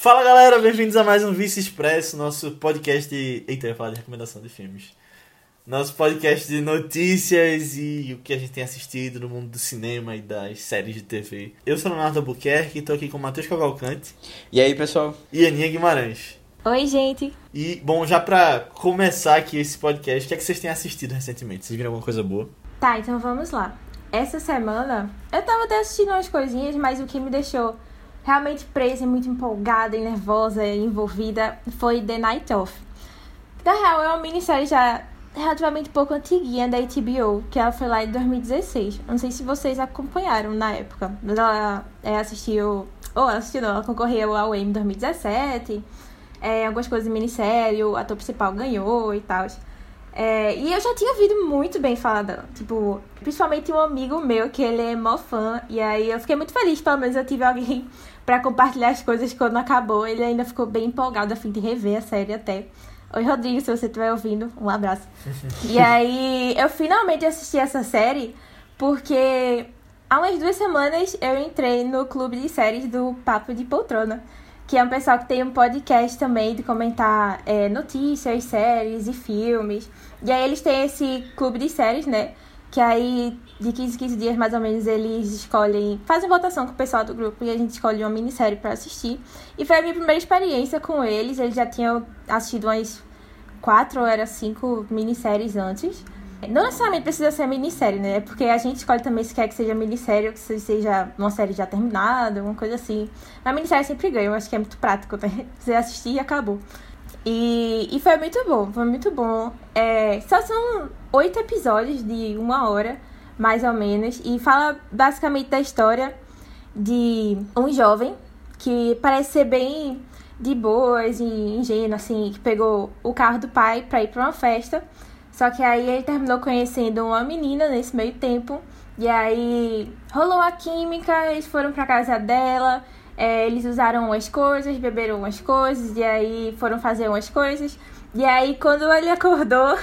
Fala galera, bem-vindos a mais um Vice Expresso, nosso podcast de. Eita, eu ia falar de recomendação de filmes. Nosso podcast de notícias e o que a gente tem assistido no mundo do cinema e das séries de TV. Eu sou Leonardo Albuquerque e tô aqui com o Matheus Cavalcante. E aí, pessoal? E Aninha Guimarães. Oi, gente. E, bom, já pra começar aqui esse podcast, o que é que vocês têm assistido recentemente? Vocês viram alguma coisa boa? Tá, então vamos lá. Essa semana eu tava até assistindo umas coisinhas, mas o que me deixou realmente presa e muito empolgada e nervosa e envolvida foi The Night Of. Na real, é uma minissérie já relativamente pouco antiguinha da HBO, que ela foi lá em 2016. Não sei se vocês acompanharam na época, mas ela é, assistiu, ou ela assistiu, não, ela concorreu ao Emmy em 2017, é, algumas coisas em minissérie, o ator principal ganhou e tal. É, e eu já tinha ouvido muito bem falar dela. Tipo, principalmente um amigo meu, que ele é mó fã. E aí eu fiquei muito feliz, pelo menos eu tive alguém para compartilhar as coisas quando acabou. Ele ainda ficou bem empolgado a fim de rever a série até. Oi, Rodrigo, se você estiver ouvindo, um abraço. e aí, eu finalmente assisti essa série porque há umas duas semanas eu entrei no clube de séries do Papo de Poltrona, que é um pessoal que tem um podcast também de comentar é, notícias, séries e filmes. E aí, eles têm esse clube de séries, né? Que aí, de 15 em 15 dias, mais ou menos, eles escolhem... Fazem votação com o pessoal do grupo e a gente escolhe uma minissérie para assistir. E foi a minha primeira experiência com eles. Eles já tinham assistido umas quatro ou era cinco minisséries antes. Não necessariamente precisa ser minissérie, né? É porque a gente escolhe também se quer que seja minissérie ou que seja uma série já terminada, alguma coisa assim. A minissérie sempre ganha, eu acho que é muito prático, né? Você assistir e acabou. E, e foi muito bom, foi muito bom. É, só são oito episódios de uma hora, mais ou menos, e fala basicamente da história de um jovem que parece ser bem de boas e ingênuo, assim, que pegou o carro do pai pra ir pra uma festa. Só que aí ele terminou conhecendo uma menina nesse meio tempo. E aí rolou a química, eles foram pra casa dela, é, eles usaram umas coisas, beberam umas coisas, e aí foram fazer umas coisas. E aí quando ele acordou,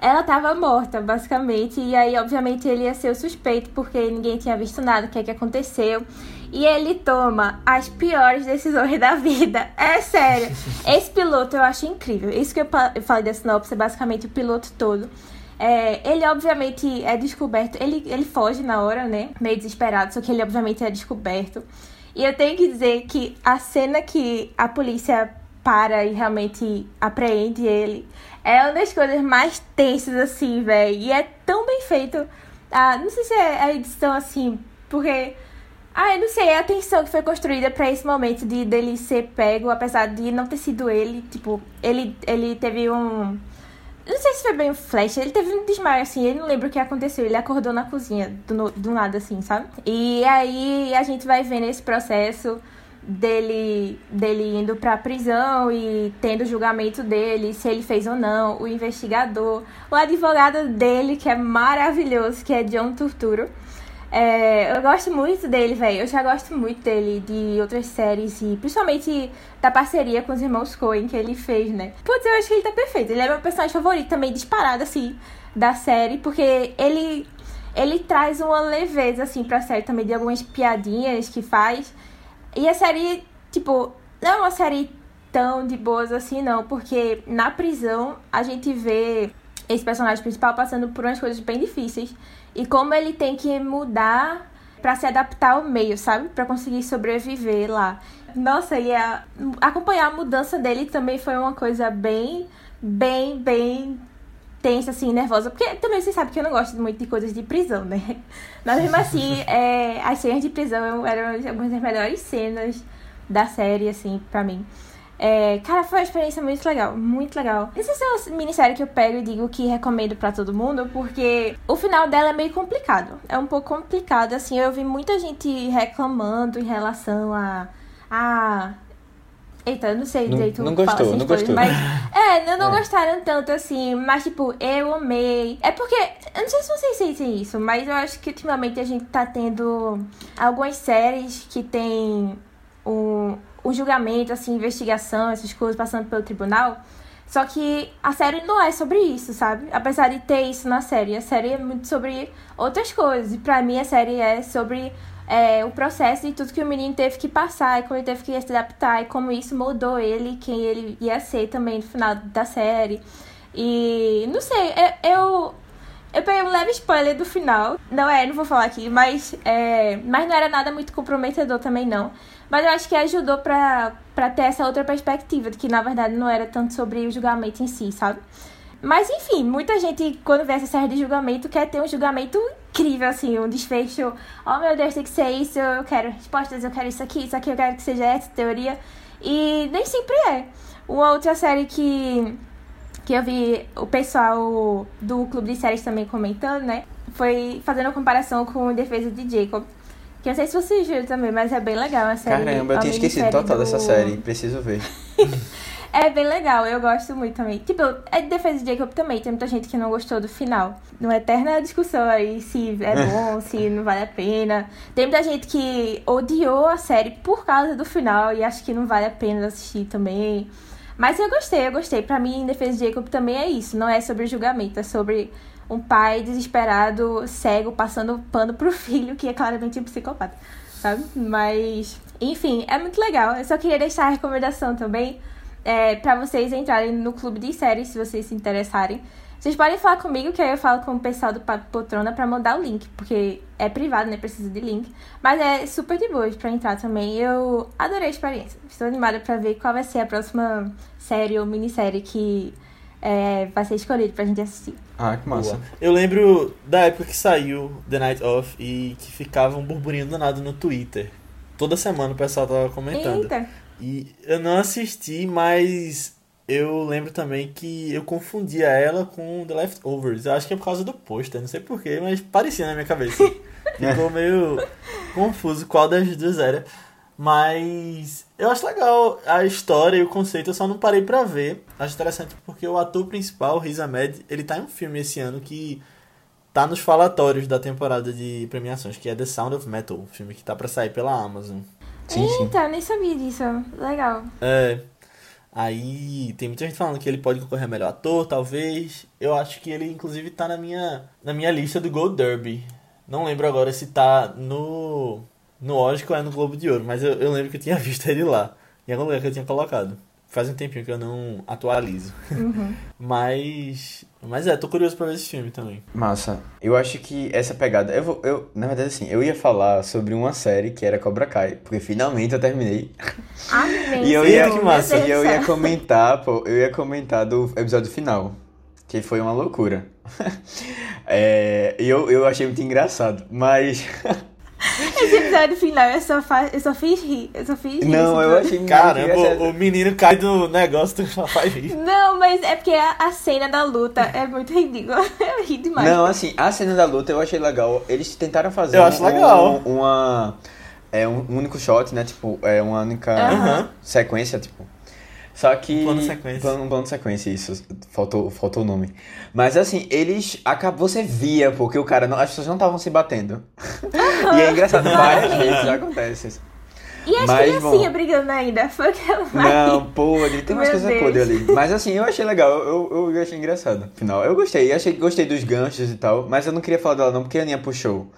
ela tava morta, basicamente. E aí, obviamente, ele ia ser o suspeito, porque ninguém tinha visto nada, o que é que aconteceu. E ele toma as piores decisões da vida. É sério. Esse piloto eu acho incrível. Isso que eu falei da sinopse é basicamente o piloto todo. É, ele obviamente é descoberto, ele, ele foge na hora, né? Meio desesperado, só que ele obviamente é descoberto. E eu tenho que dizer que a cena que a polícia para e realmente apreende ele é uma das coisas mais tensas, assim, velho. E é tão bem feito. Ah, não sei se é a edição assim, porque. Ah, eu não sei, é a tensão que foi construída para esse momento de dele ser pego, apesar de não ter sido ele. Tipo, ele, ele teve um. Não sei se foi bem um flash, ele teve um desmaio, assim, ele não lembra o que aconteceu. Ele acordou na cozinha, do, do nada, assim, sabe? E aí a gente vai vendo esse processo dele, dele indo pra prisão e tendo o julgamento dele, se ele fez ou não, o investigador, o advogado dele, que é maravilhoso, que é John Turturro. É, eu gosto muito dele, velho. Eu já gosto muito dele de outras séries e principalmente da parceria com os irmãos Coen que ele fez, né? Putz, eu acho que ele tá perfeito. Ele é meu personagem favorito também, disparado, assim, da série, porque ele, ele traz uma leveza, assim, pra série também, de algumas piadinhas que faz. E a série, tipo, não é uma série tão de boas assim, não, porque na prisão a gente vê esse personagem principal passando por umas coisas bem difíceis e como ele tem que mudar para se adaptar ao meio, sabe? Para conseguir sobreviver lá. Nossa, e a, acompanhar a mudança dele também foi uma coisa bem, bem, bem tensa, assim, nervosa. Porque também você sabe que eu não gosto muito de coisas de prisão, né? Mas mesmo assim, é, as cenas de prisão eram algumas das melhores cenas da série, assim, pra mim. É, cara, foi uma experiência muito legal, muito legal. Essa é uma minissérie que eu pego e digo que recomendo para todo mundo, porque o final dela é meio complicado. É um pouco complicado, assim, eu vi muita gente reclamando em relação a. a Eita, eu não sei direito. Não, não gostou, não coisas, gostou. Mas, é, não, não é. gostaram tanto assim. Mas, tipo, eu amei. É porque, eu não sei se vocês sentem isso, mas eu acho que ultimamente a gente tá tendo algumas séries que tem um, um julgamento, assim, investigação, essas coisas passando pelo tribunal. Só que a série não é sobre isso, sabe? Apesar de ter isso na série. A série é muito sobre outras coisas. E pra mim a série é sobre é, o processo de tudo que o menino teve que passar e como ele teve que se adaptar e como isso moldou ele, quem ele ia ser também no final da série. E não sei, eu. Eu peguei um leve spoiler do final. Não é, não vou falar aqui, mas, é, mas não era nada muito comprometedor também, não. Mas eu acho que ajudou pra, pra ter essa outra perspectiva, de que na verdade não era tanto sobre o julgamento em si, sabe? Mas enfim, muita gente, quando vê essa série de julgamento, quer ter um julgamento incrível, assim, um desfecho. Oh meu Deus, tem que ser isso, eu quero respostas, eu quero isso aqui, isso aqui, eu quero que seja essa teoria. E nem sempre é. Uma outra série que, que eu vi o pessoal do Clube de Séries também comentando, né? Foi fazendo uma comparação com Defesa de Jacob. Que eu não sei se você viu também, mas é bem legal a série. Caramba, eu tinha esquecido total do... dessa série, preciso ver. É bem legal, eu gosto muito também. Tipo, é de defesa de Jacob também, tem muita gente que não gostou do final. Uma eterna discussão aí se é bom, se não vale a pena. Tem muita gente que odiou a série por causa do final e acha que não vale a pena assistir também. Mas eu gostei, eu gostei. Pra mim, em defesa de Jacob também é isso. Não é sobre julgamento, é sobre um pai desesperado, cego, passando pano pro filho, que é claramente um psicopata, sabe? Mas, enfim, é muito legal. Eu só queria deixar a recomendação também é, para vocês entrarem no clube de séries, se vocês se interessarem. Vocês podem falar comigo, que aí eu falo com o pessoal do Papo Poltrona pra mandar o link, porque é privado, né? Precisa de link. Mas é super de boa pra entrar também. Eu adorei a experiência. Estou animada pra ver qual vai ser a próxima série ou minissérie que é, vai ser escolhida pra gente assistir. Ah, que massa. Boa. Eu lembro da época que saiu The Night Off e que ficava um burburinho danado no Twitter. Toda semana o pessoal tava comentando. Eita. E eu não assisti, mas eu lembro também que eu confundia ela com The Leftovers. Eu acho que é por causa do pôster, não sei porquê, mas parecia na minha cabeça. Ficou meio confuso qual das duas era. Mas eu acho legal a história e o conceito, eu só não parei pra ver. Acho interessante porque o ator principal, Riz Ahmed, ele tá em um filme esse ano que tá nos falatórios da temporada de premiações, que é The Sound of Metal, filme que tá pra sair pela Amazon. Sim, Eita, sim. nem sabia disso. Legal. É. Aí tem muita gente falando que ele pode concorrer a melhor ator, talvez. Eu acho que ele, inclusive, tá na minha, na minha lista do Gold Derby. Não lembro agora se tá no, no Oscar é no Globo de Ouro, mas eu, eu lembro que eu tinha visto ele lá. Em algum lugar que eu tinha colocado. Faz um tempinho que eu não atualizo. Uhum. mas mas é, tô curioso pra ver esse filme também. Massa. Eu acho que essa pegada. Eu vou. Eu, na verdade, assim, eu ia falar sobre uma série que era Cobra Kai, porque finalmente eu terminei. Amém. e eu ia, que massa. E eu ia comentar, pô, eu ia comentar do episódio final. Que foi uma loucura. é, e eu, eu achei muito engraçado. Mas. Esse episódio final, eu só, fa... eu só fiz rir. Eu só fiz rir. Não, eu achei Caramba, o, o menino cai do negócio, tu só faz rir. Não, mas é porque a, a cena da luta é muito ridícula. Eu ri demais. Não, assim, a cena da luta eu achei legal. Eles tentaram fazer eu acho um, legal. uma. É um único shot, né? Tipo, é uma única uhum. sequência, tipo. Só que. Um plano sequência. Plano, um plano sequência, isso. Faltou, faltou o nome. Mas assim, eles. Acabou, você via, porque o cara. Não, as pessoas não estavam se batendo. e é engraçado, várias vezes acontece. E as Mas, criancinhas brigando ainda. Foi aquela Não, podre. Tem umas coisas podres ali. Mas assim, eu achei legal. Eu, eu, eu achei engraçado. Afinal, eu gostei. Achei, gostei dos ganchos e tal. Mas eu não queria falar dela não, porque a Aninha puxou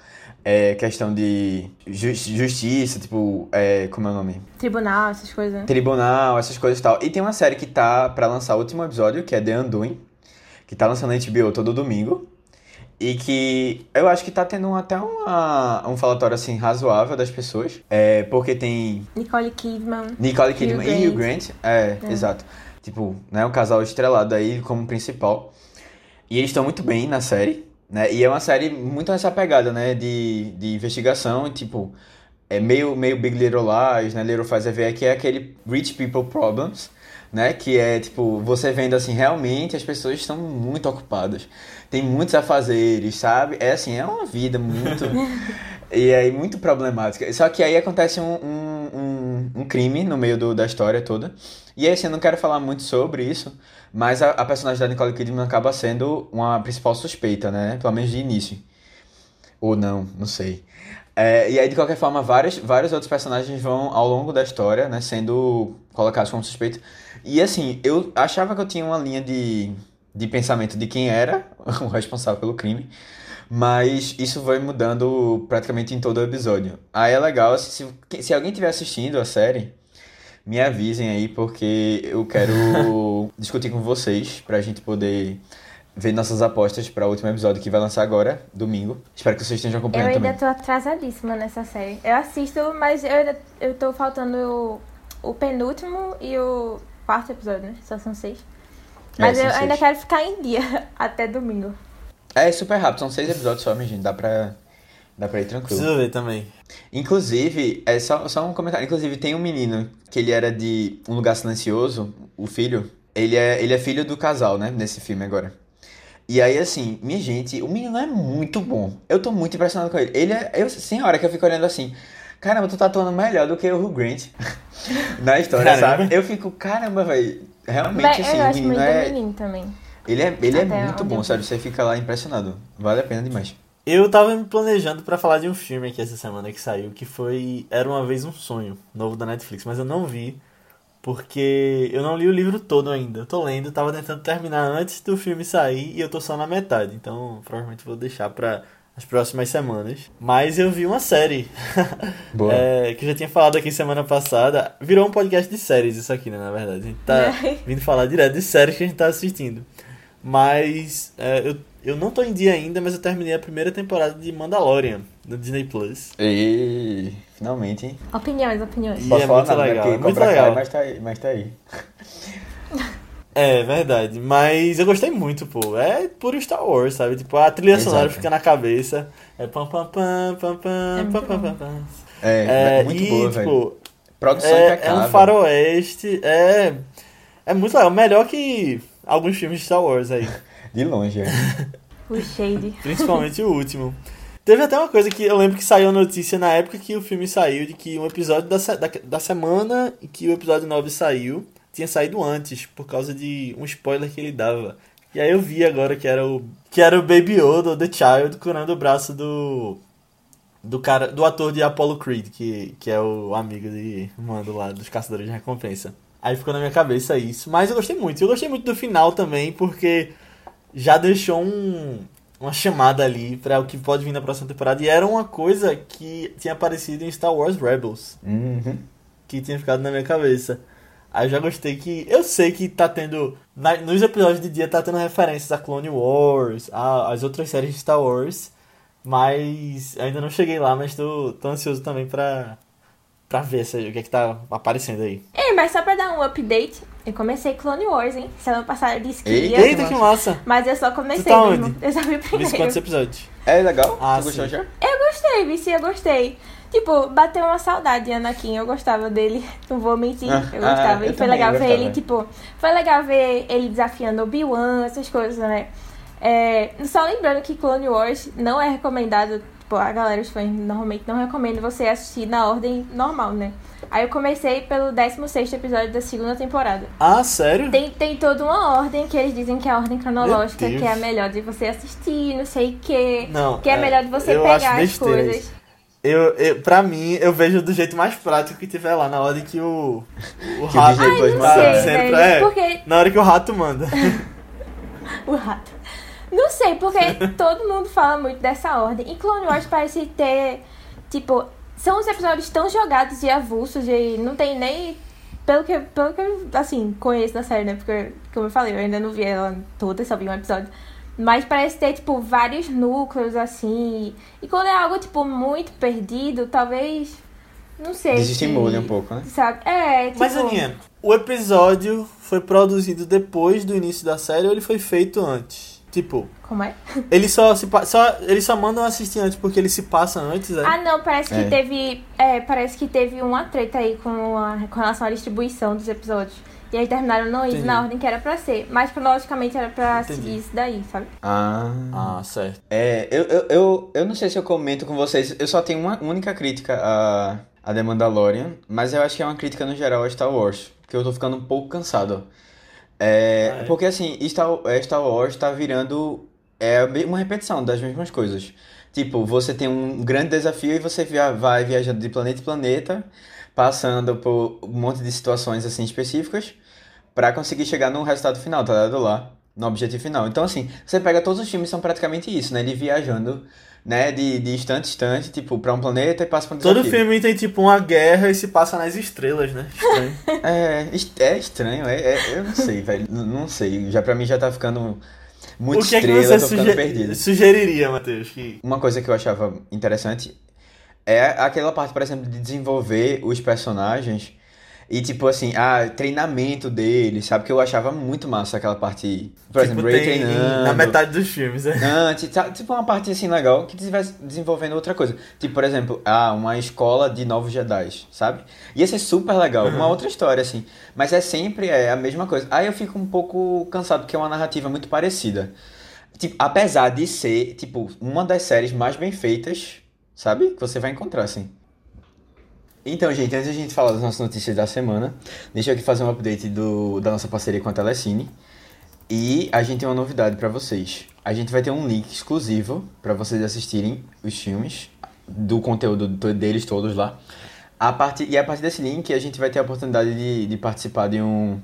é, questão de justiça, tipo, é, como é o nome? Tribunal, essas coisas. Tribunal, essas coisas e tal. E tem uma série que tá pra lançar o último episódio, que é The Undoing, que tá lançando na HBO todo domingo. E que eu acho que tá tendo até uma, um falatório assim razoável das pessoas. É, porque tem. Nicole Kidman. Nicole Kidman Hugh e Hugh Grant. É, é, exato. Tipo, né, um casal estrelado aí como principal. E eles estão muito bem na série. Né? E é uma série muito nessa pegada, né? De, de investigação e, tipo, é meio, meio Big Little Lies, né? Little Faz ver que é aquele Rich People Problems, né? Que é, tipo, você vendo, assim, realmente as pessoas estão muito ocupadas. Tem muitos afazeres, sabe? É, assim, é uma vida muito... e aí, muito problemática. Só que aí acontece um, um, um, um crime no meio do, da história toda. E aí, assim, eu não quero falar muito sobre isso, mas a, a personagem da Nicole Kidman acaba sendo uma principal suspeita, né? Pelo menos de início. Ou não, não sei. É, e aí, de qualquer forma, vários, vários outros personagens vão, ao longo da história, né, sendo colocados como suspeitos. E assim, eu achava que eu tinha uma linha de, de pensamento de quem era o responsável pelo crime. Mas isso vai mudando praticamente em todo o episódio. Aí é legal, se, se, alguém estiver assistindo a série, me avisem aí, porque eu quero discutir com vocês pra gente poder ver nossas apostas para o último episódio que vai lançar agora, domingo. Espero que vocês estejam Eu acompanhando ainda também. tô atrasadíssima nessa série. Eu assisto, mas eu ainda eu tô faltando o, o penúltimo e o quarto episódio, né? Só são seis. É, Mas são eu ainda seis. quero ficar em dia até domingo. É super rápido, são seis episódios só, minha gente. Dá pra, dá pra ir tranquilo. Preciso ver também. Inclusive, é só, só um comentário. Inclusive, tem um menino que ele era de Um Lugar Silencioso, o filho. Ele é, ele é filho do casal, né? Nesse filme agora. E aí, assim, minha gente, o menino é muito bom. Eu tô muito impressionado com ele. Ele é. Eu, sem hora que eu fico olhando assim. Caramba, tu tá atuando melhor do que o Hugh Grant na história, Caramba. sabe? Eu fico, caramba, velho. Realmente, assim, eu o acho menino muito é. do menino também. Ele é, ele é muito bom, sério. Você fica lá impressionado. Vale a pena demais. Eu tava me planejando pra falar de um filme aqui essa semana que saiu, que foi Era Uma Vez um Sonho, novo da Netflix, mas eu não vi, porque eu não li o livro todo ainda. Eu tô lendo, tava tentando terminar antes do filme sair e eu tô só na metade, então provavelmente vou deixar pra as próximas semanas. Mas eu vi uma série, Boa. é, que eu já tinha falado aqui semana passada. Virou um podcast de séries isso aqui, né, na verdade. A gente tá vindo falar direto de séries que a gente tá assistindo. Mas é, eu, eu não tô em dia ainda, mas eu terminei a primeira temporada de Mandalorian no Disney Plus. E finalmente, hein? Opiniões, opiniões. E Posso é falar muito nada, né? legal, Porque é muito legal. mas tá aí. Mas tá aí. É, verdade. Mas eu gostei muito, pô. É puro Star Wars, sabe? Tipo, a trilha sonora Exato. fica na cabeça. É pam pam pam pam pam É muito pam pam bom. pam pam. É, É, muito e, boa, velho. tipo, Produção é, é um faroeste. É. É muito legal. Melhor que alguns filmes de Star Wars aí. De longe, é. O Shade. Principalmente o último. Teve até uma coisa que eu lembro que saiu a notícia na época que o filme saiu, de que um episódio da, se- da, da semana em que o episódio 9 saiu, tinha saído antes, por causa de um spoiler que ele dava. E aí eu vi agora que era o. Que era o Baby Yoda, o The Child, curando o braço do. Do cara. Do ator de Apollo Creed, que, que é o amigo de Mando lá, dos caçadores de recompensa. Aí ficou na minha cabeça isso. Mas eu gostei muito. Eu gostei muito do final também, porque já deixou um, uma chamada ali pra o que pode vir na próxima temporada. E era uma coisa que tinha aparecido em Star Wars Rebels, Uhum. que tinha ficado na minha cabeça. Aí eu já gostei que. Eu sei que tá tendo. na- nos episódios de dia tá tendo referências a Clone Wars, a, as outras séries de Star Wars. Mas ainda não cheguei lá, mas tô, tô ansioso também pra, pra ver essa- o que é que tá aparecendo aí. Ei, mas só pra dar um update, eu comecei Clone Wars, hein? Semana passada eu disse que Eita, ia, Eita, que massa! mas eu só comecei tá mesmo. onde? Eu só vi o Vê quantos primeiro. episódios. É legal? Ah, tu gostou sim. já? Eu gostei, Vici, eu gostei. Tipo, bateu uma saudade de Anakin, eu gostava dele, não vou mentir, Ah, eu gostava. ah, eu e foi legal ver ele, tipo, foi legal ver ele desafiando Obi-Wan, essas coisas, né? É, só lembrando que Clone Wars não é recomendado, tipo, a galera, os fãs normalmente não recomendam você assistir na ordem normal, né? Aí eu comecei pelo 16 episódio da segunda temporada. Ah, sério? Tem, tem toda uma ordem que eles dizem que é a ordem cronológica, que é a melhor de você assistir, não sei o quê. Não, Que é, é, melhor de você eu acho pegar as coisas. Eu, eu, pra mim, eu vejo do jeito mais prático que tiver lá, na hora que o, o rato Não manda. sei, dizendo velho. pra- é, Porque. Na hora que o rato manda. O rato. Não sei, porque todo mundo fala muito dessa ordem. E Clone Wars parece ter. Tipo, são os episódios tão jogados e avulsos e não tem nem. Pelo que, pelo que eu, assim, conheço da série, né? Porque, como eu falei, eu ainda não vi ela toda, só vi um episódio. Mas parece ter, tipo, vários núcleos, assim. E quando é algo, tipo, muito perdido, talvez. Não sei. Desestimule se- um pouco, né? Sabe? É, tipo. Mas, Aninha, o episódio foi produzido depois do início da série ou ele foi feito antes? Tipo, Como é? eles só, se, só, eles só mandam assistir antes porque ele se passa antes, é? Ah, não, parece que É. teve. É, parece que teve uma treta aí com, a, com relação à distribuição dos episódios. E aí terminaram não indo na ordem que era pra ser. Mas cronologicamente era pra Entendi. seguir isso daí, sabe? Ah. Ah, certo. É, eu, eu, eu, eu não sei se eu comento com vocês, eu só tenho uma única crítica a, a The Mandalorian, mas eu acho que é uma crítica no geral a Star Wars, porque eu tô ficando um pouco cansado. É, Ah, é? Porque assim, Star, é, Star Wars tá virando é, uma repetição das mesmas coisas. Tipo, você tem um grande desafio e você via- vai viajando de planeta em planeta, passando por um monte de situações assim específicas, pra conseguir chegar no resultado final, tá ligado lá? no objetivo final. Então, assim, você pega todos os filmes, são praticamente isso, né? Ele viajando, né, de, de instante instante, tipo, pra um planeta e passa pra um Todo desafio. filme tem tipo uma guerra e se passa nas estrelas, né? Estranho. É, é estranho, é, é- eu não sei, velho, não sei. Já pra mim já tá ficando muito o que é que estrela, você eu tô ficando suge- perdido. sugeriria, Matheus? Que... Uma coisa que eu achava interessante é aquela parte, por exemplo, de desenvolver os personagens e, tipo assim, ah, treinamento deles, sabe? Que eu achava muito massa aquela parte, por exemplo, tipo, Ray tem treinando. na metade dos filmes, né? Antes, tá- tipo uma parte assim legal que estivesse desenvolvendo outra coisa. Tipo, por exemplo, ah, uma escola de novos Jedi, sabe? Ia ser super legal, uma outra história, assim. Mas é sempre é, a mesma coisa. Aí eu fico um pouco cansado, porque é uma narrativa muito parecida. Tipo, apesar de ser, tipo, uma das séries mais bem feitas, sabe? Que você vai encontrar, assim. Então, gente, antes de a gente falar das nossas notícias da semana, deixa eu aqui fazer um update do, da nossa parceria com a Telecine. E a gente tem uma novidade pra vocês. A gente vai ter um link exclusivo pra vocês assistirem os filmes do conteúdo deles todos lá. A partir, e a partir desse link a gente vai ter a oportunidade de, de participar de um,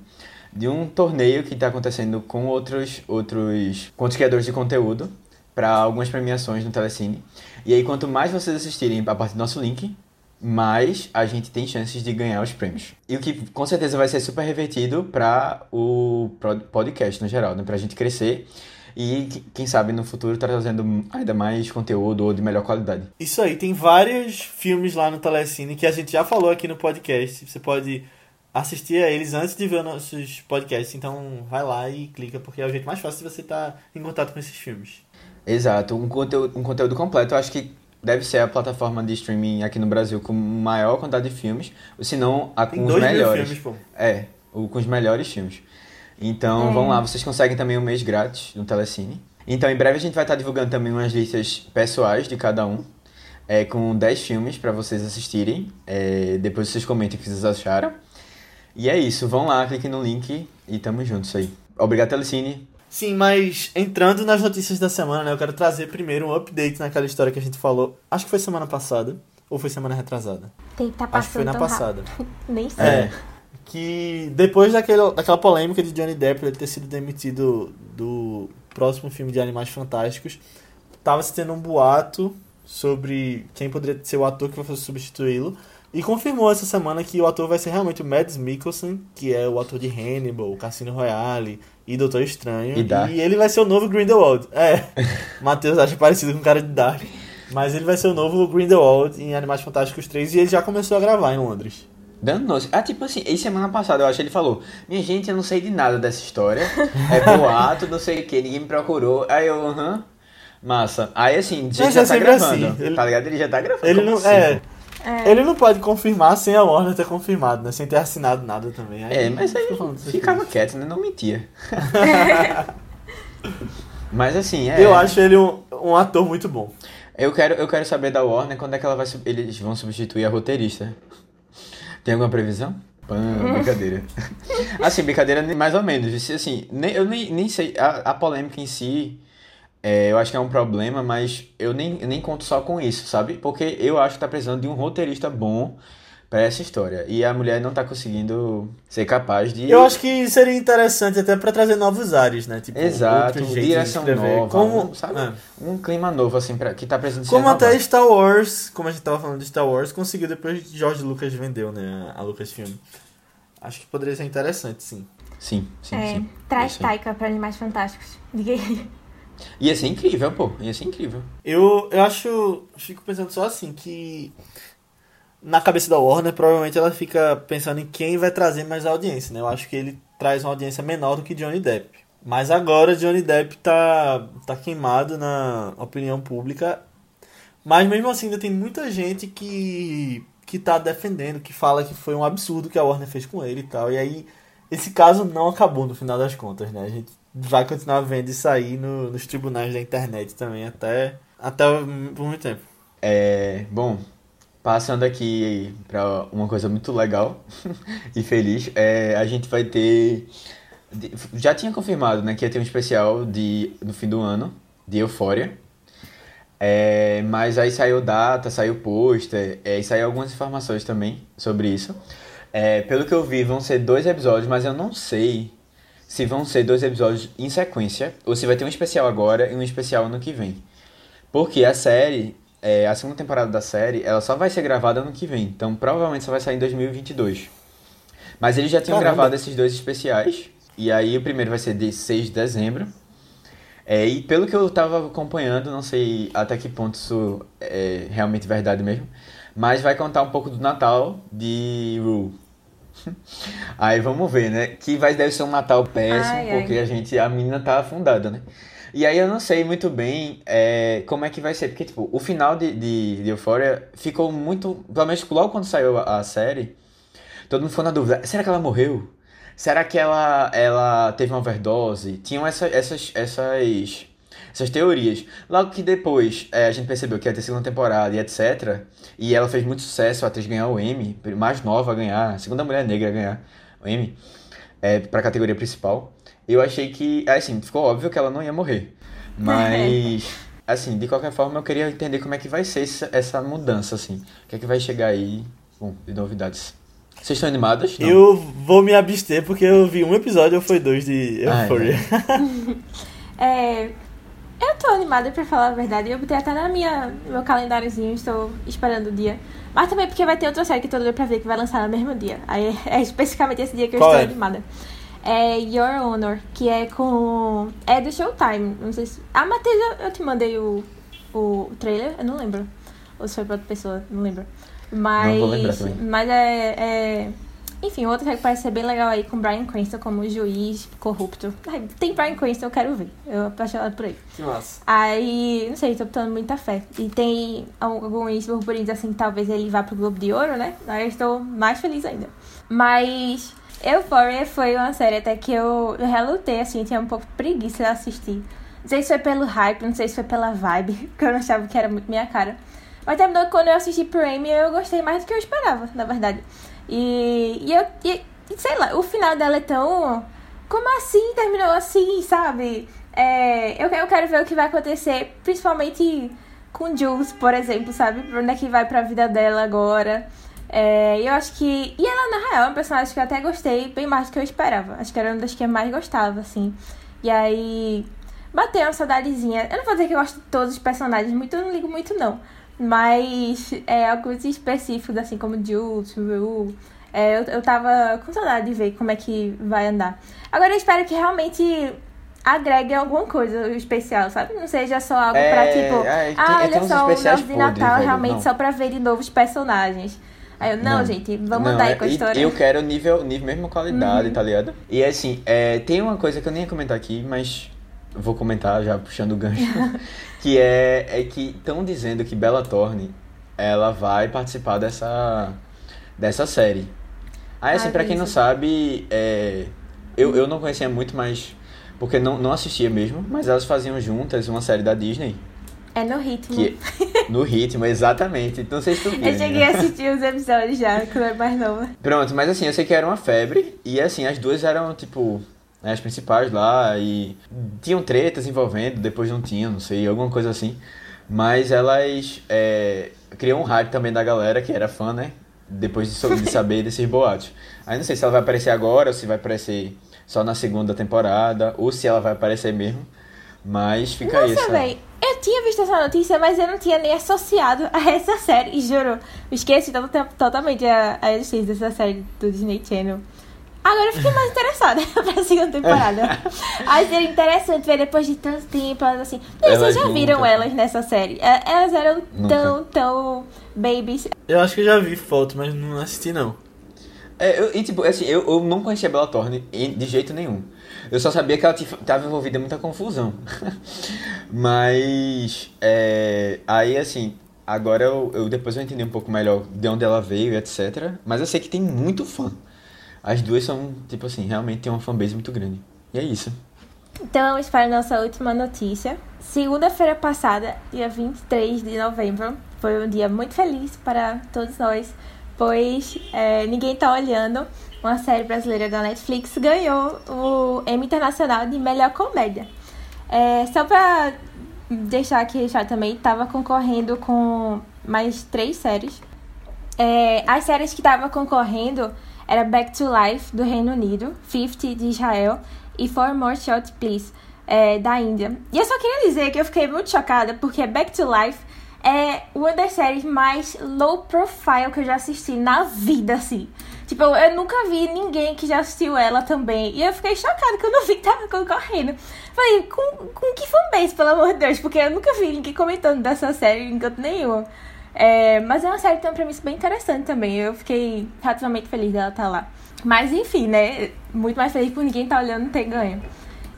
de um torneio que está acontecendo com outros, outros, com outros criadores de conteúdo para algumas premiações no Telecine. E aí quanto mais vocês assistirem a partir do nosso link, mais a gente tem chances de ganhar os prêmios. E o que com certeza vai ser super revertido para o podcast no geral, né? Pra gente crescer e que- quem sabe no futuro tá trazendo ainda mais conteúdo ou de melhor qualidade. Isso aí, tem vários filmes lá no Telecine que a gente já falou aqui no podcast. Você pode assistir a eles antes de ver os nossos podcasts. Então vai lá e clica, porque é o jeito mais fácil de você estar em contato com esses filmes. Exato, um conteúdo, um conteúdo completo. Eu acho que deve ser a plataforma de streaming aqui no Brasil com maior quantidade de filmes, ou se não a Tem com os dois mil melhores. filmes, pô. É, o, com os melhores filmes. Então É. vão lá, vocês conseguem também um mês grátis no Telecine. Então em breve a gente vai estar divulgando também umas listas pessoais de cada um, é, com 10 filmes para vocês assistirem. É, depois vocês comentem o que vocês acharam. E é isso, vão lá, cliquem no link e tamo juntos aí. Obrigado, Telecine. Sim, mas entrando nas notícias da semana, né, eu quero trazer primeiro um update naquela história que a gente falou. Acho que foi semana passada, ou foi semana retrasada? Tem que tá Acho que foi passando na passada. Nem sei. É. Que depois daquele, daquela polêmica de Johnny Depp ele ter sido demitido do próximo filme de Animais Fantásticos, tava se tendo um boato sobre quem poderia ser o ator que vai substituí-lo. E confirmou essa semana que o ator vai ser realmente o Mads Mikkelsen, que é o ator de Hannibal, Cassino Royale e Doutor Estranho. E Dark. ele vai ser o novo Grindelwald. É, Matheus acha parecido com o cara de Dark. Mas ele vai ser o novo Grindelwald em Animais Fantásticos 3 e ele já começou a gravar em Londres. Dando-nos. Ah, tipo assim, e semana passada eu acho que ele falou: Minha gente, eu não sei de nada dessa história. É boato, não sei o que, ninguém me procurou. Aí eu, aham. Massa. Aí assim, já, Mas já é tá gravando. assim, ele- Tá ligado? Ele já tá gravando. Ele não, assim? é, É. ele não pode confirmar sem a Warner ter confirmado, né? Sem ter assinado nada também. Aí, É, mas aí ficava coisas. quieto, né? Não mentia. mas assim, é. Eu acho ele um, um ator muito bom. Eu quero, eu quero saber da Warner quando é que ela vai eles vão substituir a roteirista. Tem alguma previsão? Pã, brincadeira. assim, brincadeira mais ou menos. Assim, nem, eu nem, nem sei. A, a polêmica em si, é, eu acho que é um problema, mas eu nem, eu nem conto só com isso, sabe? Porque eu acho que tá precisando de um roteirista bom pra essa história. E a mulher não tá conseguindo ser capaz de. Eu acho que seria interessante até pra trazer novos ares, né? Tipo, Exato, direção nova, Como, um, sabe? é. Um clima novo, assim, pra, que tá precisando como até renovado. Star Wars, como a gente tava falando de Star Wars, conseguiu depois que George Lucas vendeu, né? A Lucasfilm. Acho que poderia ser interessante, sim. Sim, sim, É, sim. traz aí. Taika pra Animais Fantásticos. Ninguém- Ia ser incrível, pô. Ia ser incrível. Eu, eu acho. Fico pensando só assim, que. Na cabeça da Warner, provavelmente ela fica pensando em quem vai trazer mais audiência, né? Eu acho que ele traz uma audiência menor do que Johnny Depp. Mas agora Johnny Depp tá, tá queimado na opinião pública. Mas mesmo assim ainda tem muita gente que, que tá defendendo, que fala que foi um absurdo que a Warner fez com ele e tal. E aí, esse caso não acabou no final das contas, né? A gente vai continuar vendo isso aí no- nos tribunais da internet também até, até por muito tempo. É, bom, passando aqui pra uma coisa muito legal e feliz, é, a gente vai ter. Já tinha confirmado, né, que ia ter um especial de, no fim do ano, de Euphoria. É, mas aí saiu data, saiu pôster, é, e saiu algumas informações também sobre isso. É, pelo que eu vi, vão ser dois episódios, mas eu não sei se vão ser dois episódios em sequência, ou se vai ter um especial agora e um especial ano que vem. Porque a série, é, a segunda temporada da série, ela só vai ser gravada ano que vem. Então provavelmente só vai sair em 2022. Mas eles já tinham Caramba. gravado esses dois especiais. E aí o primeiro vai ser de 6 de dezembro. É, e pelo que eu tava acompanhando, não sei até que ponto isso é realmente verdade mesmo, mas vai contar um pouco do Natal de Rue. Aí vamos ver, né? Que vai deve ser um Natal péssimo, Ai, ai. porque a gente a menina tá afundada, né? E aí eu não sei muito bem é, como é que vai ser, porque tipo, o final de, de, de Euphoria ficou muito, pelo menos logo quando saiu a, a série, todo mundo ficou na dúvida, será que ela morreu? Será que ela, ela teve uma overdose? Tinham essa, essas, essas, essas teorias. Logo que depois é, a gente percebeu que ia ter segunda temporada e etc. E ela fez muito sucesso, a atriz ganhar o Emmy, mais nova a ganhar, a segunda mulher negra a ganhar o Emmy, é, pra categoria principal. Eu achei que, assim, ficou óbvio que ela não ia morrer. Mas, assim, de qualquer forma eu queria entender como é que vai ser essa, essa mudança, assim. O que é que vai chegar aí, bom, de novidades. Vocês estão animadas? Não. Eu vou me abster porque eu vi um episódio ou foi dois de Ah, é. Euphoria. É, eu tô animada pra falar a verdade. Eu botei até na minha, no meu calendáriozinho, estou esperando o dia. Mas também porque vai ter outra série que eu tô doida pra ver que vai lançar no mesmo dia. Aí é especificamente esse dia que eu Qual estou é? animada. É Your Honor, que é com. É do Showtime. Não sei se. Ah, Matheus, eu, eu te mandei o, o trailer, eu não lembro. Ou se foi pra outra pessoa, não lembro. Mas. Não vou lembrar também. Mas é. é... Enfim, outra série que parece ser bem legal aí com Brian Cranston como juiz corrupto. Ai, Tem Brian Cranston, eu quero ver. Eu tô apaixonada por ele. Que massa. Aí, não sei, tô botando muita fé. E tem alguns burburinhos assim, que talvez ele vá pro Globo de Ouro, né? Aí eu estou mais feliz ainda. Mas Euphoria foi uma série até que eu, relutei, assim, tinha um pouco de preguiça de assistir. Não sei se foi pelo hype, não sei se foi pela vibe, porque eu não achava que era muito minha cara. Mas terminou que quando eu assisti pro Amy, eu gostei mais do que eu esperava, na verdade. E, e eu, e, sei lá, o final dela é tão. Como assim terminou assim, sabe? É, eu, eu quero ver o que vai acontecer, principalmente com Jules, por exemplo, sabe? Pra onde é que vai pra vida dela agora. É, eu acho que. E ela, na real, é uma personagem que eu até gostei bem mais do que eu esperava. Acho que era uma das que eu mais gostava, assim. E aí. Bateu uma saudadezinha. Eu não vou dizer que eu gosto de todos os personagens, muito eu não ligo muito, não. Mas é alguns específicos, assim, como Jules, Rue. É, eu, eu tava com saudade de ver como é que vai andar. Agora eu espero que realmente agregue alguma coisa especial, sabe? Não seja só algo É, pra tipo, é, ah, olha só, o nosso de Natal velho, realmente não. só pra ver de novos personagens. Aí eu, não, Não. gente, vamos andar aí é- com a e- história. Eu quero nível, nível mesma qualidade, Uhum. tá ligado? E assim, é, tem uma coisa que eu nem ia comentar aqui, mas vou comentar já puxando o gancho. que é, é que estão dizendo que Bella Thorne ela vai participar dessa, dessa série. Aí assim, Ai, pra quem não sabe, é, eu, eu não conhecia muito, mas. Porque não, não assistia mesmo, mas elas faziam juntas uma série da Disney. É no ritmo. Que, no ritmo, exatamente. Não sei se tu viu. Eu cheguei a assistir os episódios já, quando era mais nova. Pronto, mas assim, eu sei que era uma febre, e assim, as duas eram, tipo, né, as principais lá, e tinham tretas envolvendo, depois não tinham, não sei, alguma coisa assim. Mas elas é, criam um hype também da galera que era fã, né? Depois de, de saber desses boatos. Aí não sei se ela vai aparecer agora, ou se vai aparecer só na segunda temporada, ou se ela vai aparecer mesmo. Mas fica Nossa, essa... véi, eu tinha visto essa notícia, mas eu não tinha nem associado a essa série, juro. Esqueci to- to- totalmente a, a existência dessa série do Disney Channel. Agora eu fiquei mais interessada pra segunda temporada. Aí seria interessante ver depois de tanto tempo, elas assim. E Elas vocês já viram juntas. elas nessa série? É, Elas eram Nunca. tão, tão babies. Eu acho que eu já vi foto, mas não assisti não. É, eu, e tipo, assim, eu, eu não conhecia a Bella Thorne de jeito nenhum. Eu só sabia que ela estava envolvida em muita confusão. Mas, é, aí assim, agora eu, eu depois eu entendi um pouco melhor de onde ela veio e etc. Mas eu sei que tem muito fã. As duas são, tipo assim, realmente tem uma fanbase muito grande. E é isso. Então vamos para a nossa última notícia. Segunda-feira passada, dia 23 de novembro, foi um dia muito feliz para todos nós, pois é, Ninguém Tá Olhando, uma série brasileira da Netflix, ganhou o Emmy Internacional de Melhor Comédia. É, só para deixar aqui registrado também, estava concorrendo com mais três séries. É, as séries que estavam concorrendo era Back to Life, do Reino Unido, 50 de Israel e Four More Shots Please, é, da Índia. E eu só queria dizer que eu fiquei muito chocada porque Back to Life é uma das séries mais low profile que eu já assisti na vida, assim. Tipo, eu, nunca vi ninguém que já assistiu ela também. E eu fiquei chocada que eu não vi que tava concorrendo. Falei, com, com que fanbase, pelo amor de Deus? Porque eu nunca vi ninguém comentando dessa série em canto nenhum. É, mas é uma série que tem uma premissa bem interessante também. Eu fiquei relativamente feliz dela estar lá. Mas enfim, né? Muito mais feliz por ninguém estar tá olhando ter ganho.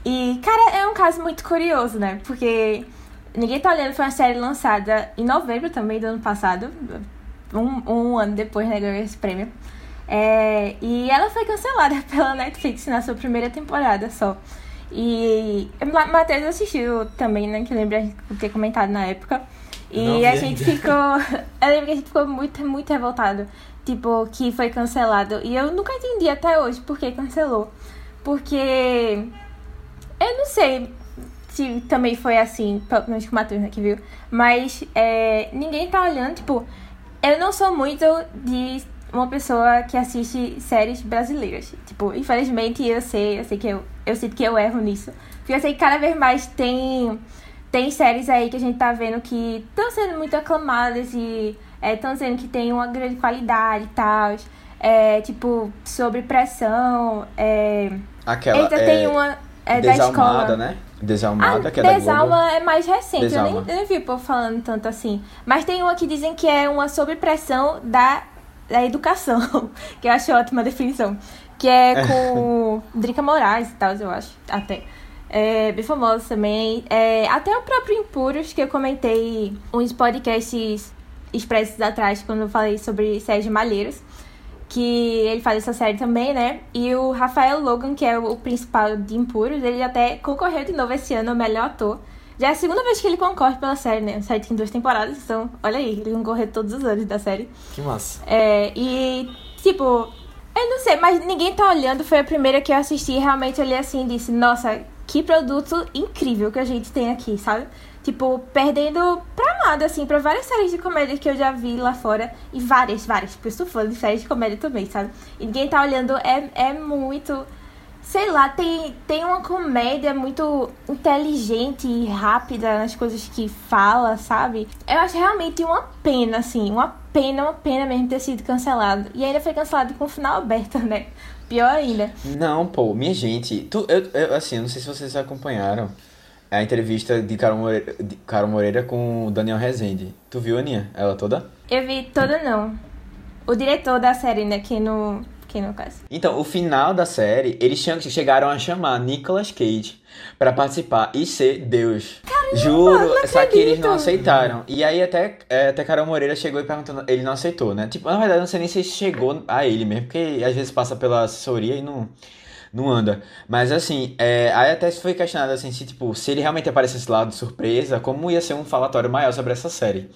E, cara, é um caso muito curioso, né? Porque Ninguém Tá Olhando foi uma série lançada em novembro também do ano passado. Um, um ano depois, né? Ganhou esse prêmio. É, e ela foi cancelada pela Netflix na sua primeira temporada só. E Matheus assistiu também, né? Que lembra de ter comentado na época. E a gente ficou. Eu lembro que a gente ficou muito, muito revoltado. Tipo, que foi cancelado. E eu nunca entendi até hoje por que cancelou. Porque. Eu não sei se também foi assim, pelo menos com o Matheus aqui, viu? Mas é, ninguém tá olhando, tipo. Eu não sou muito de uma pessoa que assiste séries brasileiras. Tipo, infelizmente eu sei, eu sei que eu, eu sinto que eu erro nisso. Porque eu sei que cada vez mais tem, tem séries aí que a gente tá vendo que estão sendo muito aclamadas e estão é, dizendo que tem uma grande qualidade e tal. É, tipo, sobre pressão. É... Aquela. Eita, é... tem uma. É da escola. né? Desalmada, ah, que é Desalma é mais recente, Desalma. eu nem, nem vi o povo falando tanto assim. Mas tem uma que dizem que é uma sobrepressão da da educação, que eu acho ótima definição. Que é com Drica Moraes e tal, eu acho, até. É bem famosa também. É, até o próprio Impuros, que eu comentei uns podcasts expressos atrás, quando eu falei sobre Sérgio Malheiros. Que ele faz essa série também, né? E o Rafael Logan, que é o principal de Impuros, ele até concorreu de novo esse ano ao melhor ator. Já é a segunda vez que ele concorre pela série, né? A série tem duas temporadas, então, olha aí, ele concorreu todos os anos da série. Que massa. É, e, tipo, eu não sei, mas ninguém tá olhando. Foi a primeira que eu assisti e realmente olhei assim e disse: Nossa, que produto incrível que a gente tem aqui, sabe? Tipo, perdendo pra nada, assim, pra várias séries de comédia que eu já vi lá fora. E várias, várias. Porque eu sou fã de séries de comédia também, sabe? E ninguém tá olhando. É, é muito sei lá, tem, tem uma comédia muito inteligente e rápida nas coisas que fala, sabe? Eu acho realmente uma pena, assim, uma pena, uma pena mesmo ter sido cancelado. E ainda foi cancelado com o final aberto, né? Pior ainda. Não, pô, minha gente, tu, eu, eu, assim, eu não sei se vocês acompanharam a entrevista de Carol Moreira, de Carol Moreira com o Daniel Rezende. Tu viu, Aninha? Ela toda? Eu vi toda não. O diretor da série, né, que no quem no caso. Então, o final da série, eles chegaram a chamar Nicolas Cage para participar e ser Deus. Caramba, Juro, só que eles não aceitaram. E aí até, é, até Carol Moreira chegou e perguntou, ele não aceitou, né? Tipo, na verdade, não sei nem se chegou a ele mesmo, porque às vezes passa pela assessoria e não não anda. Mas assim, é, aí até foi questionado assim, se, tipo, se ele realmente aparecesse lá de surpresa, como ia ser um falatório maior sobre essa série.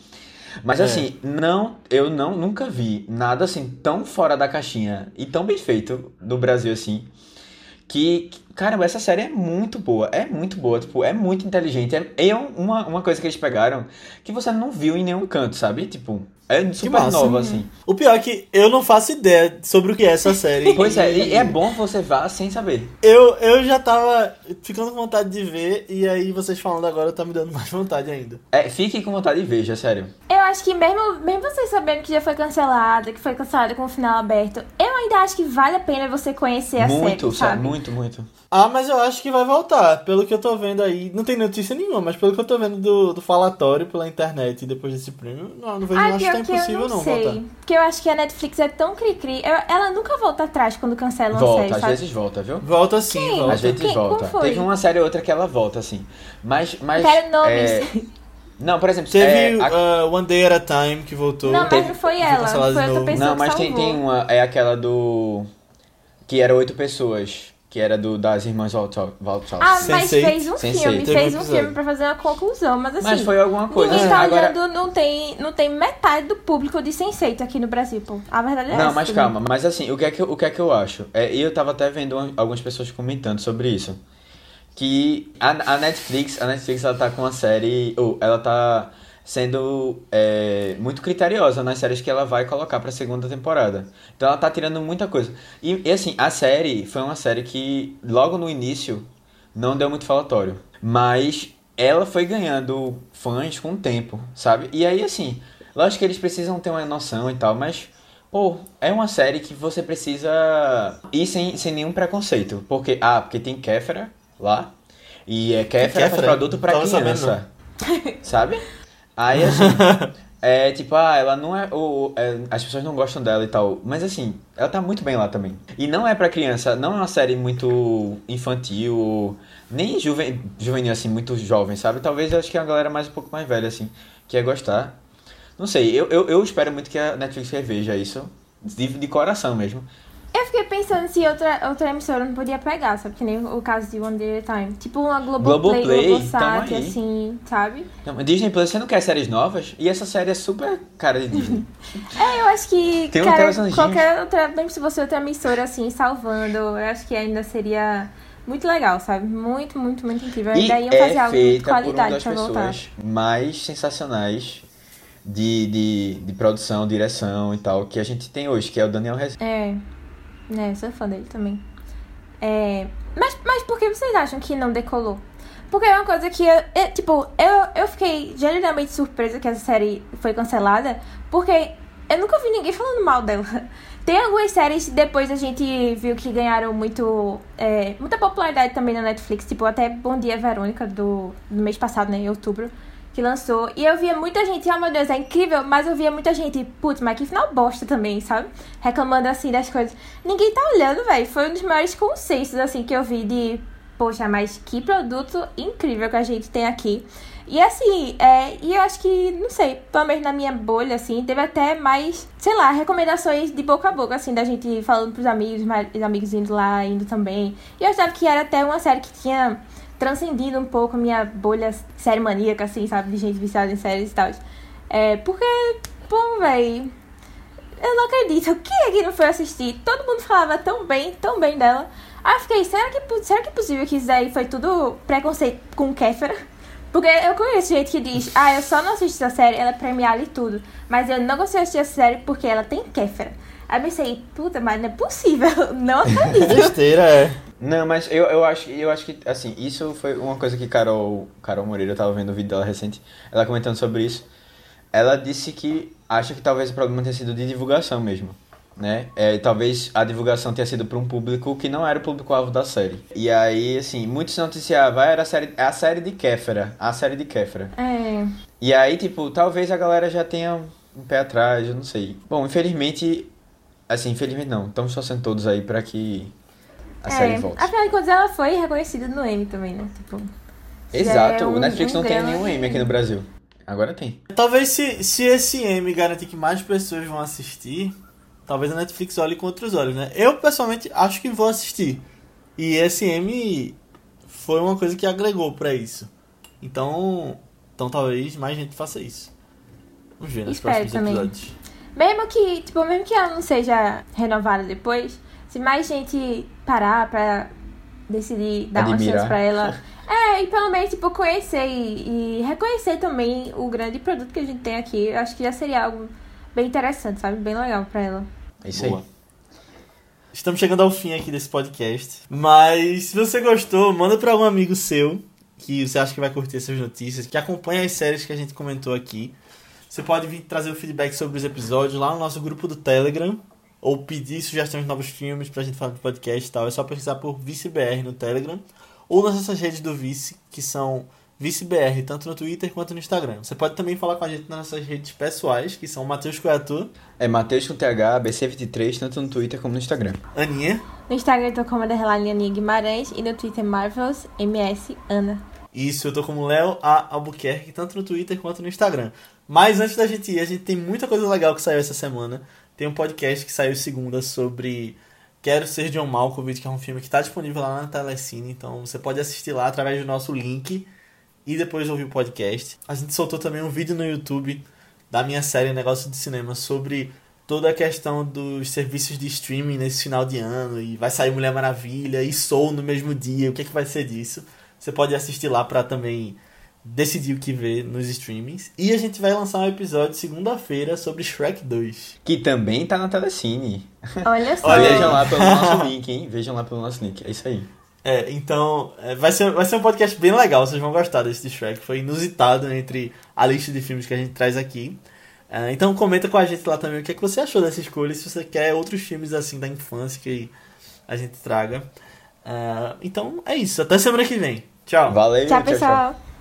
Mas é. assim, não, eu não nunca vi nada assim tão fora da caixinha e tão bem feito no Brasil assim. Que, caramba, essa série é muito boa, é muito boa, tipo, é muito inteligente. É, é uma, uma coisa que eles pegaram que você não viu em nenhum canto, sabe? Tipo, é super nova, assim. O pior é que eu não faço ideia sobre o que é essa série. pois é, e é bom você vá sem saber. Eu, eu já tava ficando com vontade de ver, e aí vocês falando agora tá me dando mais vontade ainda. É, fique com vontade de ver, já sério. Eu acho que mesmo, mesmo vocês sabendo que já foi cancelada, que foi cancelada com o final aberto, eu ainda acho que vale a pena você conhecer a muito, série, sabe? Muito, muito. Ah, mas eu acho que vai voltar. Pelo que eu tô vendo aí, não tem notícia nenhuma, mas pelo que eu tô vendo do, do falatório pela internet depois desse prêmio, não, não vejo Ai, acho que tá impossível não, não sei. voltar. Porque eu acho que a Netflix é tão cri-cri. Ela nunca volta atrás quando cancela uma volta, série, às sabe? vezes volta, viu? Volta sim, Quem? volta. Às vezes Quem? volta. Como foi? Teve uma série ou outra que ela volta, assim. Mas. mas Quero nomes. é, Não, por exemplo, Teve é, a- uh, One Day at a Time que voltou. Não, Teve- mas não foi ela. Foi outra pessoa Não, mas que tem, tem uma. É aquela do. Que era oito pessoas. Que era do das irmãs Wachowski. Ah, mas Sense8. fez um Sense8. filme, Teve fez um um filme pra fazer uma conclusão, mas assim. Mas foi alguma coisa. Ninguém assim, tá agora... olhando, não tem, não tem metade do público de Sense8 aqui no Brasil, pô. A verdade é essa. Não, mas né? calma, mas assim, o que é que, eu- o que, é que eu acho? É, e eu tava até vendo uma- algumas pessoas comentando sobre isso. Que a, a Netflix, a Netflix ela tá com uma série. Ou ela tá sendo é, muito criteriosa nas séries que ela vai colocar pra segunda temporada. Então ela tá tirando muita coisa. E, e, assim, a série foi uma série que logo no início não deu muito falatório. Mas ela foi ganhando fãs com o tempo, sabe? E aí, assim, lógico que eles precisam ter uma noção e tal, mas Pô, é uma série que você precisa ir sem, sem nenhum preconceito. Porque, ah, porque tem Kéfera lá. E é Kéfera, Kéfera? faz produto pra criança. Sabe? Aí, assim, é tipo, ah, ela não é, ou, é, As pessoas não gostam dela e tal. Mas, assim, ela tá muito bem lá também. E não é pra criança, não é uma série muito infantil, nem juven, juvenil, assim, muito jovem, sabe? Talvez eu acho que é uma galera mais um pouco mais velha, assim, que ia gostar. Não sei, eu, eu, eu espero muito que a Netflix reveja isso, de, de coração mesmo. Eu fiquei pensando se outra, outra emissora não podia pegar, sabe? Que nem o caso de One Day at a Time. Tipo uma Globoplay, Globoplay Globosat, assim, sabe? Não, Disney Plus, você não quer séries novas? E essa série é super cara de Disney. é, eu acho que, Tem cara, qualquer outra, mesmo se você outra emissora, assim, salvando, eu acho que ainda seria muito legal, sabe? Muito, muito, muito incrível. E Ainda iam fazer é algo de qualidade por uma das pessoas voltar. mais sensacionais de, de, de produção, direção e tal, que a gente tem hoje, que é o Daniel Rezende. É, né, sou fã dele também. É, mas, mas por que vocês acham que não decolou? Porque é uma coisa que, eu, eu, tipo, eu, eu fiquei genuinamente surpresa que essa série foi cancelada, porque eu nunca vi ninguém falando mal dela. Tem algumas séries depois a gente viu que ganharam muito é, muita popularidade também na Netflix, tipo até Bom Dia Verônica do, do mês passado, né, em outubro que lançou. E eu via muita gente, oh meu Deus, é incrível, mas eu via muita gente, putz, mas que final bosta também, sabe? Reclamando assim das coisas. Ninguém tá olhando, velho. Foi um dos maiores consensos, assim, que eu vi de, poxa, mas que produto incrível que a gente tem aqui. E assim, é, e eu acho que, não sei, pelo menos na minha bolha, assim, teve até mais, sei lá, recomendações de boca a boca, assim, da gente falando pros amigos, os amigos indo lá, indo também. E eu achava que era até uma série que tinha transcendindo um pouco a minha bolha série maníaca, assim, sabe? De gente viciada em séries e tal. É, porque, bom, véi. Eu não acredito. Quem é que não foi assistir? Todo mundo falava tão bem, tão bem dela. Aí eu fiquei, será que, será que é possível que isso daí foi tudo preconceito com Kéfera? Porque eu conheço gente que diz, ah, eu só não assisti essa série, ela é premiada e tudo. Mas eu não gostei de assistir essa série porque ela tem Kéfera. Aí eu pensei, puta, mas não é possível. Não acredito. Besteira, é. Não, mas eu, eu, acho, eu acho que, assim, isso foi uma coisa que Carol, Carol Moreira, eu tava vendo o vídeo dela recente, ela comentando sobre isso. Ela disse que acha que talvez o problema tenha sido de divulgação mesmo, né? É, talvez a divulgação tenha sido para um público que não era o público-alvo da série. E aí, assim, muitos noticiavam, ah, era a série, é a série de Kéfera, a série de Kéfera. É. E aí, tipo, talvez a galera já tenha um pé atrás, eu não sei. Bom, infelizmente, assim, infelizmente não, estamos torcendo todos aí para que a é, série volta. Afinal de contas, ela foi reconhecida no Emmy também, né? Tipo, Exato, é um, o Netflix um não tem nenhum Emmy aqui no Brasil. Agora tem. Talvez se, se esse Emmy garantir que mais pessoas vão assistir, talvez a Netflix olhe com outros olhos, né? Eu, pessoalmente, acho que vou assistir. E esse Emmy foi uma coisa que agregou para isso. Então, então talvez mais gente faça isso. Vamos ver nos Espero próximos também. episódios. Mesmo que, tipo, mesmo que ela não seja renovada depois, se mais gente parar pra decidir dar Admirar. uma chance pra ela. É, e pelo menos, tipo, conhecer e, e, reconhecer também o grande produto que a gente tem aqui. Eu acho que já seria algo bem interessante, sabe? Bem legal pra ela. É isso Boa. aí. Estamos chegando ao fim aqui desse podcast. Mas se você gostou, manda para algum amigo seu que você acha que vai curtir essas notícias, que acompanha as séries que a gente comentou aqui. Você pode vir trazer o feedback sobre os episódios lá no nosso grupo do Telegram ou pedir sugestões de novos filmes pra gente falar no podcast e tal, é só pesquisar por ViceBR no Telegram ou nas nossas redes do Vice, que são ViceBR, tanto no Twitter quanto no Instagram. Você pode também falar com a gente nas nossas redes pessoais, que são Matheus Coiatu. É Matheus com TH, BC23, tanto no Twitter como no Instagram. Aninha. No Instagram eu tô como Underline Aninha Guimarães e no Twitter Marvels MS Ana. Isso, eu tô como Léo A. Albuquerque, tanto no Twitter quanto no Instagram. Mas antes da gente ir, a gente tem muita coisa legal que saiu essa semana. Tem um podcast que saiu segunda sobre Quero Ser John Malkovich, que é um filme que está disponível lá na Telecine. Então você pode assistir lá através do nosso link e depois ouvir o podcast. A gente soltou também um vídeo no YouTube da minha série Negócio de Cinema sobre toda a questão dos serviços de streaming nesse final de ano. E vai sair Mulher Maravilha e Soul no mesmo dia. O que, é que vai ser disso? Você pode assistir lá para também decidir o que ver nos streamings. E a gente vai lançar um episódio segunda-feira sobre Shrek 2. Que também tá na Telecine. Olha só. Olha. Vejam lá pelo nosso link, hein? Vejam lá pelo nosso link. É isso aí. É, então, é, vai, ser, vai ser um podcast bem legal, vocês vão gostar desse de Shrek. Foi inusitado entre a lista de filmes que a gente traz aqui. É, então comenta com a gente lá também o que, é que você achou dessa escolha, se você quer outros filmes assim da infância que a gente traga. É, então é isso, até semana que vem. Tchau. Valeu, Tchau, pessoal.